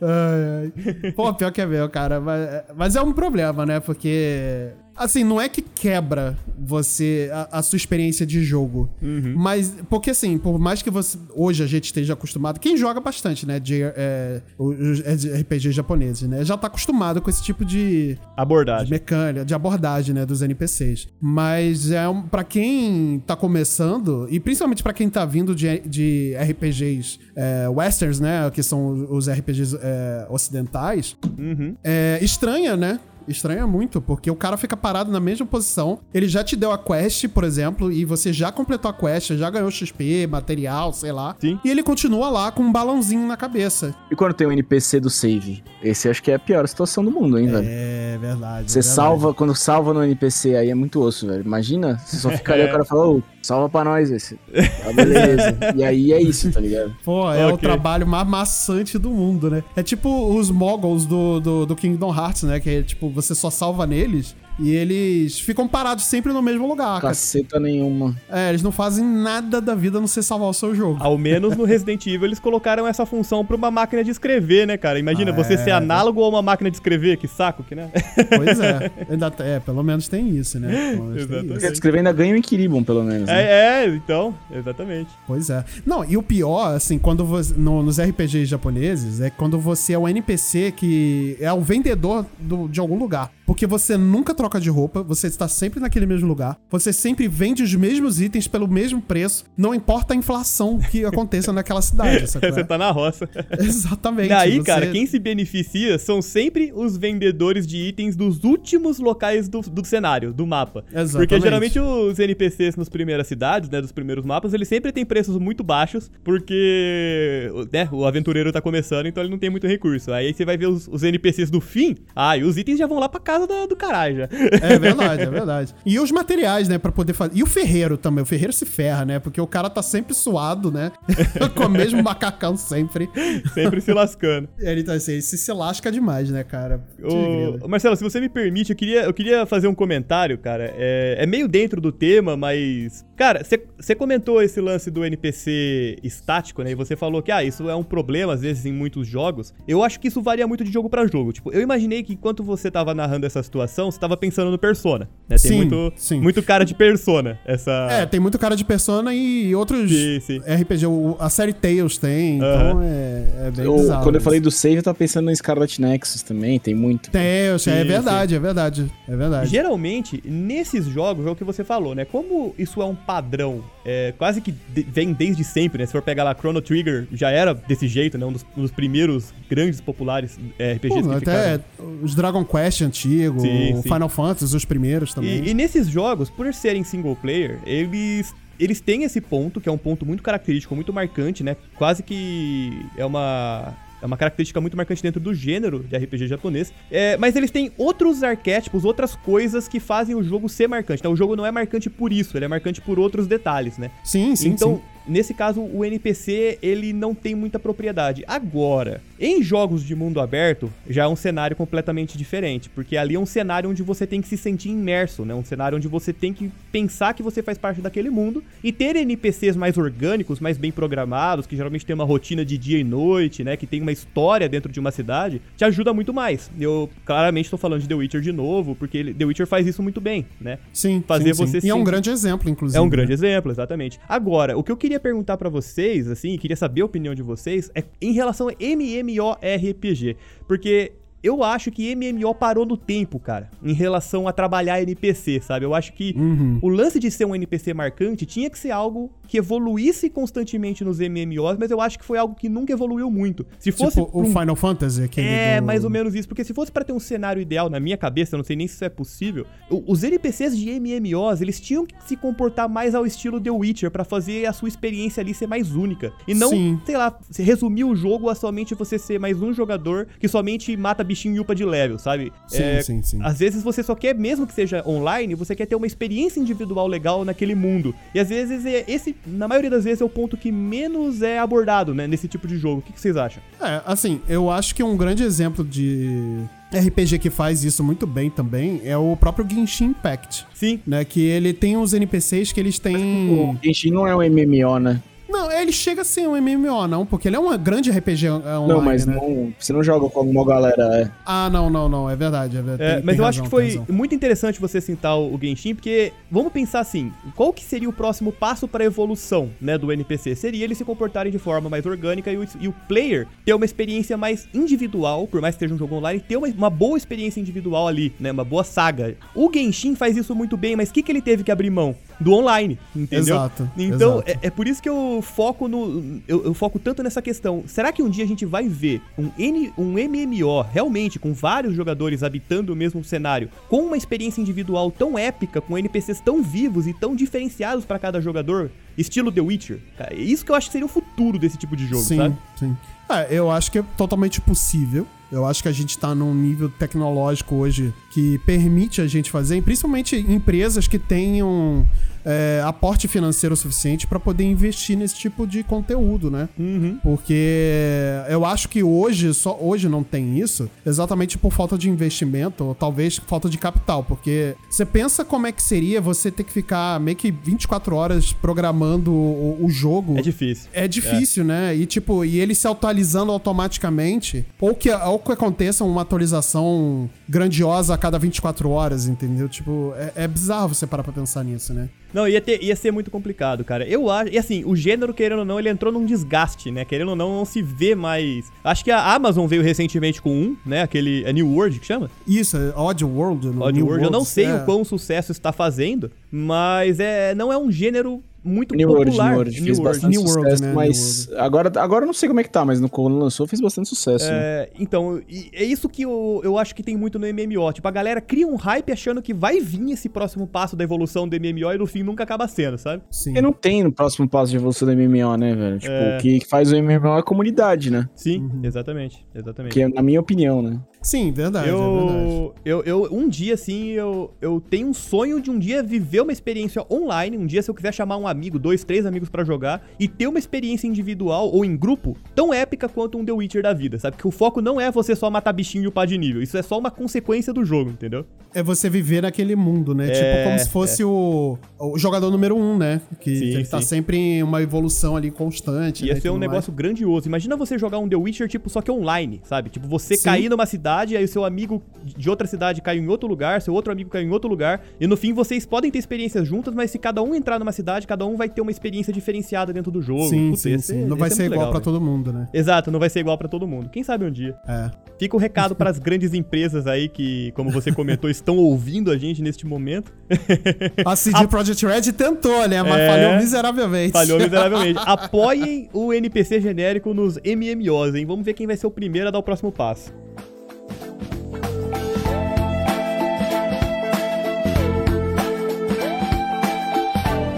Ai, ai. Pô, pior que é meu, cara. Mas, mas é um problema, né? Porque. Assim, não é que quebra você, a, a sua experiência de jogo. Uhum. Mas, porque assim, por mais que você. Hoje a gente esteja acostumado. Quem joga bastante, né? De, é, os RPGs japoneses, né? Já tá acostumado com esse tipo de, de Abordagem. mecânica, de abordagem, né, dos NPCs. Mas é um, para quem tá começando, e principalmente pra quem tá vindo de, de RPGs é, westerns, né, que são os RPGs é, ocidentais, Uhum. é estranha, né? Estranha muito, porque o cara fica parado na mesma posição. Ele já te deu a quest, por exemplo, e você já completou a quest, já ganhou XP, material, sei lá. Sim. E ele continua lá com um balãozinho na cabeça. E quando tem um NPC do save? Esse acho que é a pior situação do mundo, hein, velho? É verdade. Você é verdade. salva, quando salva no NPC aí é muito osso, velho. Imagina, você só ficaria, É. o cara fala, ô, Salva pra nós esse. Ah, beleza. e aí é isso, tá ligado? Pô, é o Ok. trabalho mais maçante do mundo, né? É tipo os moguls do, do, do Kingdom Hearts, né? Que é tipo, você só salva neles e eles ficam parados sempre no mesmo lugar, cara. Caceta nenhuma. É, eles não fazem nada da vida a não ser salvar o seu jogo. Ao menos no Resident Evil eles colocaram essa função pra uma máquina de escrever, né, cara? Imagina Ah, você é. ser análogo a uma máquina de escrever, que saco que, né? Pois é. Ainda, é, pelo menos tem isso, né? Exatamente. isso. Quer descrever ainda ganha o Inquiribon, pelo menos. Né? É, é, então, exatamente. Pois é. Não, e o pior, assim, quando você. no- nos RPGs japoneses, é quando você é um NPC que é o vendedor do- de algum lugar. Porque você nunca troca de roupa, você está sempre naquele mesmo lugar, você sempre vende os mesmos itens pelo mesmo preço, não importa a inflação que aconteça naquela cidade. sacou? Você tá na roça. Exatamente. Daí, você- cara, quem se beneficia são sempre os vendedores de itens dos últimos locais do, do cenário, do mapa. Exatamente. Porque geralmente os NPCs nas primeiras cidades, né, dos primeiros mapas, eles sempre têm preços muito baixos, porque né, o aventureiro tá começando, então ele não tem muito recurso. Aí você vai ver os, os NPCs do fim, ah, e os itens já vão lá pra casa da- do caralho já. É verdade, é verdade. E os materiais, né, pra poder fazer. E o ferreiro também. O ferreiro se ferra, né? Porque o cara tá sempre suado, né? Com o mesmo macacão sempre. sempre se lascando. Ele, tá assim, ele se, se lasca demais, né, cara? Ô, Marcelo, se você me permite, eu queria, eu queria fazer um comentário, cara. É, é meio dentro do tema, mas. Cara, você comentou esse lance do NPC estático, né? E você falou que, ah, isso é um problema, às vezes, em muitos jogos. Eu acho que isso varia muito de jogo pra jogo. Tipo, eu imaginei que enquanto você tava narrando essa situação, você tava pensando no Persona. Né? Tem Sim, muito, sim. muito cara de Persona. Essa. É, tem muito cara de Persona e outros Sim, sim. RPG. o- A série Tales tem, Aham. então é, é bem Eu- bizarro. quando eu falei do save, eu tava pensando no Scarlet Nexus também, tem muito. Tales, é verdade, é verdade. É verdade. Geralmente, nesses jogos, é o que você falou, né? Como isso é um padrão, é, quase que de- vem desde sempre, né? Se for pegar lá Chrono Trigger, já era desse jeito, né? Um dos, um dos primeiros grandes populares é, RPGs Pô, até ficaram. os Dragon Quest antigo, Sim, o sim. Final Fantasy, os primeiros também. E, e nesses jogos, por serem single player, eles. Eles têm esse ponto, que é um ponto muito característico, muito marcante, né? Quase que é uma. É uma característica muito marcante dentro do gênero de RPG japonês. É, mas eles têm outros arquétipos, outras coisas que fazem o jogo ser marcante. Então o jogo não é marcante por isso, ele é marcante por outros detalhes, né? Sim, sim, então, sim. Nesse caso, o NPC ele não tem muita propriedade. Agora, em jogos de mundo aberto, já é um cenário completamente diferente, porque ali é um cenário onde você tem que se sentir imerso, né? Um cenário onde você tem que pensar que você faz parte daquele mundo e ter NPCs mais orgânicos, mais bem programados, que geralmente tem uma rotina de dia e noite, né? Que tem uma história dentro de uma cidade, te ajuda muito mais. Eu claramente estou falando de The Witcher de novo, porque The Witcher faz isso muito bem, né? Sim, fazer sim, sim. você E é um grande exemplo, inclusive. É um grande né? exemplo, exatamente. Agora, o que eu queria perguntar pra vocês, assim, queria saber a opinião de vocês, é em relação a MMORPG. Porque eu acho que MMO parou no tempo, cara, em relação a trabalhar NPC, sabe? Eu acho que Uhum. o lance de ser um NPC marcante tinha que ser algo que evoluísse constantemente nos MMOs, mas eu acho que foi algo que nunca evoluiu muito. Se fosse Tipo pra o um- Final Fantasy, aquele é, do- mais ou menos isso. Porque se fosse pra ter um cenário ideal na minha cabeça, eu não sei nem se isso é possível. Os NPCs de MMOs, eles tinham que se comportar mais ao estilo The Witcher pra fazer a sua experiência ali ser mais única. E não, Sim. sei lá, resumir o jogo a somente você ser mais um jogador que somente mata bichinho e upa de level, sabe? Sim, É, sim, sim. Às vezes você só quer, mesmo que seja online, você quer ter uma experiência individual legal naquele mundo. E às vezes é esse, na maioria das vezes, é o ponto que menos é abordado, né, nesse tipo de jogo. O que que vocês acham? É, assim, eu acho que um grande exemplo de RPG que faz isso muito bem também é o próprio Genshin Impact. Sim, Né, que ele tem uns NPCs que eles O têm. Genshin não é um MMO, né? Não, ele chega a ser um MMO, não, porque ele é um grande RPG online. não, mas né? não, você não joga com alguma galera, é. Ah, não, não, não, é verdade. É verdade É, tem- mas tem eu razão, acho que foi muito interessante você citar o Genshin, porque vamos pensar assim, qual que seria o próximo passo para evolução, né, do NPC? Seria eles se comportarem de forma mais orgânica e o, e o player ter uma experiência mais individual, por mais que seja um jogo online, ter uma, uma boa experiência individual ali, né, uma boa saga. O Genshin faz isso muito bem, mas o que, que ele teve que abrir mão? Do online, entendeu? Exato, Então, exato. É, é por isso que eu foco no. Eu, eu foco tanto nessa questão. Será que um dia a gente vai ver um, N, um MMO realmente com vários jogadores habitando o mesmo cenário, com uma experiência individual tão épica, com NPCs tão vivos e tão diferenciados pra cada jogador, estilo The Witcher? Cara, é isso que eu acho que seria o futuro desse tipo de jogo, sim, sabe? sim. É, eu acho que é totalmente possível. Eu acho que a gente tá num nível tecnológico hoje que permite a gente fazer, principalmente empresas que tenham é, aporte financeiro suficiente pra poder investir nesse tipo de conteúdo, né? Uhum. Porque eu acho que hoje, só hoje não tem isso, exatamente por falta de investimento, ou talvez falta de capital. Porque você pensa como é que seria você ter que ficar meio que 24 horas programando o, o jogo. É difícil. É difícil, né? E tipo, e ele se atualizando automaticamente, ou que, ou que aconteça uma atualização grandiosa a cada 24 horas, entendeu? Tipo, é, é bizarro você parar pra pensar nisso, né? Não, ia, ter, ia ser muito complicado, cara. Eu acho. E assim, o gênero, querendo ou não, ele entrou num desgaste, né? Querendo ou não, não se vê mais. Acho que a Amazon veio recentemente com um, né? Aquele. É New World que chama? Isso, é Odd World. no Odd New World. Eu não sei é. o quão sucesso está fazendo, mas é, não é um gênero muito New World, popular. New World, fez bastante New World, sucesso, né, mas agora, agora eu não sei como é que tá, mas no quando lançou fez bastante sucesso. né? É, então, e é isso que eu, eu acho que tem muito no MMO. Tipo, a galera cria um hype achando que vai vir esse próximo passo da evolução do MMO e no fim nunca acaba sendo, sabe? Sim. Porque não tem no próximo passo de evolução do MMO, né, velho? Tipo, É. o que faz o MMO é a comunidade, né? Sim, Uhum. exatamente. Exatamente. Que é na minha opinião, né? Sim, verdade, é verdade. Eu, eu, eu, um dia, assim, eu, eu tenho um sonho de um dia viver uma experiência online. Um dia, se eu quiser chamar um amigo, dois, três amigos pra jogar, e ter uma experiência individual ou em grupo tão épica quanto um The Witcher da vida, sabe? Que o foco não é você só matar bichinho e upar de nível. Isso é só uma consequência do jogo, entendeu? É você viver naquele mundo, né? tipo, como se fosse o, o jogador número um, né? Que, Sim, que tá sim. sempre em uma evolução ali constante. Ia né, ser um tudo mais. negócio grandioso. Imagina você jogar um The Witcher, tipo, só que online, sabe? Tipo, você Sim. cair numa cidade, aí o seu amigo de outra cidade caiu em outro lugar, seu outro amigo caiu em outro lugar, e no fim vocês podem ter experiências juntas, mas se cada um entrar numa cidade, cada um vai ter uma experiência diferenciada dentro do jogo. Sim, Putz, sim, ia sim. Não vai ser igual pra velho. todo mundo, né? Exato, não vai ser igual pra todo mundo. Quem sabe um dia. É. Fica o recado para as grandes empresas aí que, como você comentou, estão ouvindo a gente neste momento. A CD Projekt Red tentou, né? Mas É. falhou miseravelmente. Falhou miseravelmente. Apoiem o NPC genérico nos MMOs, hein? Vamos ver quem vai ser o primeiro a dar o próximo passo.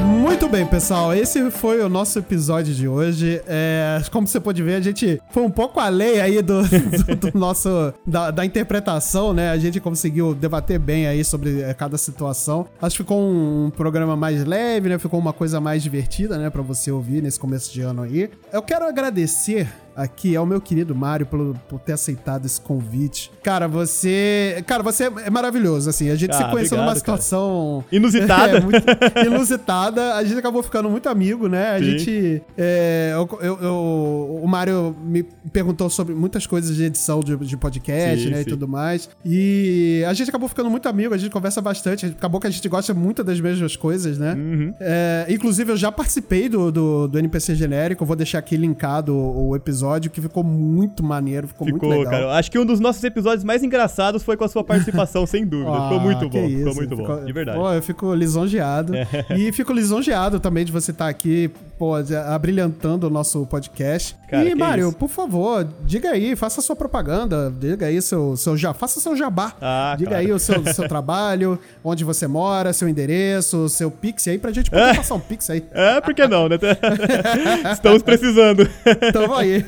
Muito bem, pessoal. Esse foi o nosso episódio de hoje. É, como você pode ver, a gente foi um pouco além aí do, do- do nosso da, da interpretação, né? A gente conseguiu debater bem aí sobre é, cada situação. Acho que ficou um, programa mais leve, né? Ficou uma coisa mais divertida, né? Pra você ouvir nesse começo de ano aí. Eu quero agradecer aqui ao meu querido Mário por, por ter aceitado esse convite. Cara, você. Cara, você é maravilhoso, assim. A gente Ah, se conheceu obrigado, numa cara. situação. Inusitada. É, muito inusitada. A gente acabou ficando muito amigo, né? A Sim. gente. é, eu, eu- eu- o Mário me perguntou sobre muitas coisas de edição de, de podcast, Sim, né? sim. E tudo mais. E a gente acabou ficando muito amigo, a gente conversa bastante. Acabou que a gente gosta muito das mesmas coisas, né? Uhum. É, inclusive, eu já participei do, do, do NPC genérico. Vou deixar aqui linkado o, o episódio, que ficou muito maneiro, ficou, Ficou, muito legal. cara. Acho que um dos nossos episódios mais engraçados foi com a sua participação, sem dúvida. ficou Ah, muito que bom. isso, Ficou muito bom. De verdade. É. Pô, eu fico lisonjeado. e fico lisonjeado também de você estar aqui, pô, abrilhantando o nosso podcast. Cara, e, Mário, isso. por favor, diga aí, faça sua propaganda, diga aí seu, seu já, faça seu jabá. Ah, diga claro. aí o seu, seu trabalho, onde você mora, seu endereço, seu Pix aí, pra gente poder passar um Pix aí. É, por que não, né? Estamos precisando. Então vai aí.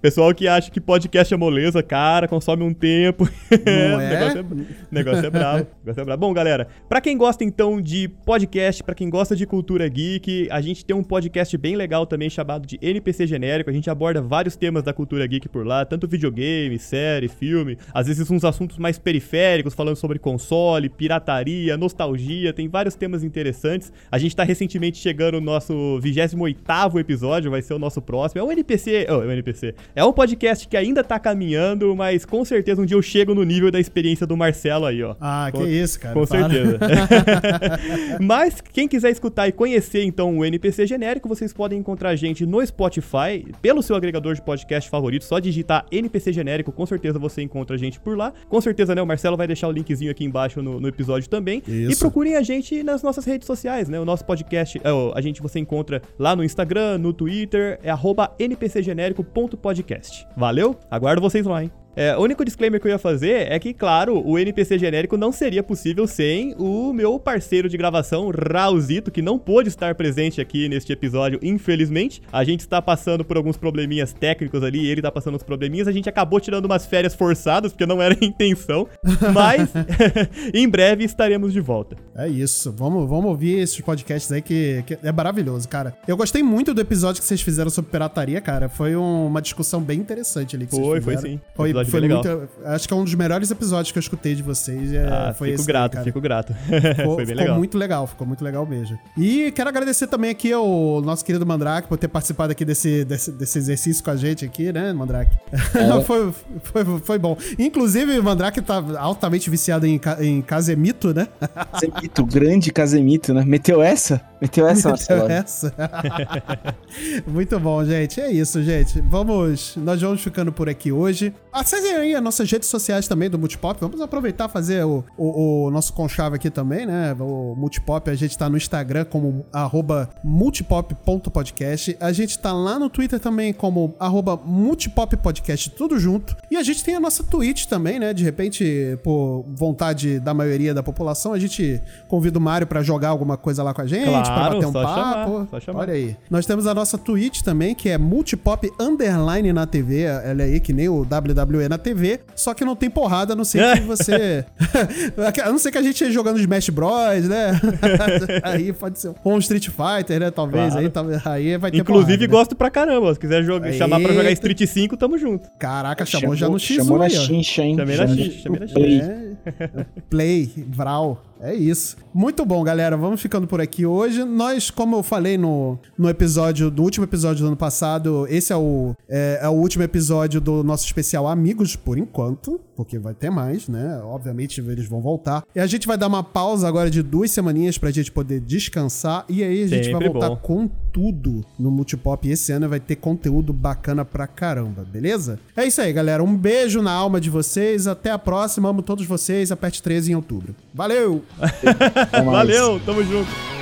Pessoal que acha que podcast é moleza, cara, consome um tempo. Não O é? negócio é, negócio é bravo. negócio é bravo. Bom, galera, pra quem gosta então de podcast, pra quem gosta de cultura geek, a gente tem um podcast bem legal também chamado de NPC Genérico. A gente aborda vários temas da cultura geek por lá, tanto videogame, série, filme, às vezes uns assuntos mais periféricos, falando sobre console, pirataria, nostalgia, tem vários temas interessantes. A gente tá recentemente chegando no nosso 28º episódio, vai ser o nosso próximo. É um NPC, oh, é um NPC. É um podcast que ainda tá caminhando, mas com certeza um dia eu chego no nível da experiência do Marcelo aí, ó. Ah, Com- que isso, cara. Com para. certeza. Mas quem quiser escutar e conhecer então o NPC genérico, vocês podem encontrar a gente no Spotify, pelo seu agregador de podcast favorito, só digitar NPC genérico, com certeza você encontra a gente por lá. Com certeza, né, o Marcelo vai deixar o linkzinho aqui embaixo no, no episódio também. E Isso. procurem a gente nas nossas redes sociais, né? O nosso podcast, é, a gente você encontra lá no Instagram, no Twitter, é arroba npcgenérico.podcast. Valeu? Aguardo vocês lá, hein? É, o único disclaimer que eu ia fazer é que, claro, o NPC genérico não seria possível sem o meu parceiro de gravação, Raulzito, que não pôde estar presente aqui neste episódio, infelizmente. A gente está passando por alguns probleminhas técnicos ali, ele está passando uns probleminhas. A gente acabou tirando umas férias forçadas, porque não era a intenção. Mas em breve estaremos de volta. É isso. Vamos, vamos ouvir esses podcasts aí que, que é maravilhoso, cara. Eu gostei muito do episódio que vocês fizeram sobre pirataria, cara. Foi um- uma discussão bem interessante ali que Foi, vocês foi fizeram. sim. Foi, Episódio foi bem muito. legal. Acho que é um dos melhores episódios que eu escutei de vocês. É, Ah, foi fico esse grato, daí, cara. fico grato. Ficou, foi bem ficou legal. muito legal, ficou muito legal mesmo. E quero agradecer também aqui ao nosso querido Mandrake por ter participado aqui desse, desse, desse exercício com a gente aqui, né, Mandrake? foi, foi, foi bom. Inclusive, o Mandrake tá altamente viciado em, em Casemito, né? Casemito, grande Casemito, né? Meteu essa? Meteu essa, Marcelo? Essa. Muito bom, gente. É isso, gente. Vamos. Nós vamos ficando por aqui hoje. Acessem aí as nossas redes sociais também do Multipop. Vamos aproveitar e fazer o, o, o nosso conchave aqui também, né? O Multipop, a gente tá no Instagram como arroba multipop.podcast. A gente tá lá no Twitter também como arroba multipoppodcast, tudo junto. E a gente tem a nossa Twitch também, né? De repente, por vontade da maioria da população, a gente convida o Mário pra jogar alguma coisa lá com a gente, pra Claro, bater um papo. chamar, chamar. Olha aí. Nós temos a nossa Twitch também, que é Multipop Underline na TV. Ela aí, que nem o WWE na TV. Só que não tem porrada, a não ser que você. a não ser que a gente esteja jogando Smash Bros, né? aí pode ser. Ou um Street Fighter, né? Talvez. Claro. Aí, talvez- aí vai ter Inclusive, porrada, né? gosto pra caramba. Se quiser jogar, chamar pra jogar Street 5, tamo junto. Caraca, chamou, já no X1 Chamou na chincha, hein? Chamei na chincha, chamei na Play. É. Play, Vral. É isso. Muito bom, galera. Vamos ficando por aqui hoje. Nós, como eu falei no, no episódio, no último episódio do ano passado, esse é o, é, é o último episódio do nosso especial Amigos, por enquanto, porque vai ter mais, né? Obviamente eles vão voltar. E a gente vai dar uma pausa agora de duas semaninhas pra gente poder descansar. E aí a gente vai Sempre voltar bom. com tudo no Multipop. E esse ano vai ter conteúdo bacana pra caramba, beleza? É isso aí, galera. Um beijo na alma de vocês. Até a próxima. Amo todos vocês. Aperte 13 em outubro. Valeu! Valeu, tamo junto.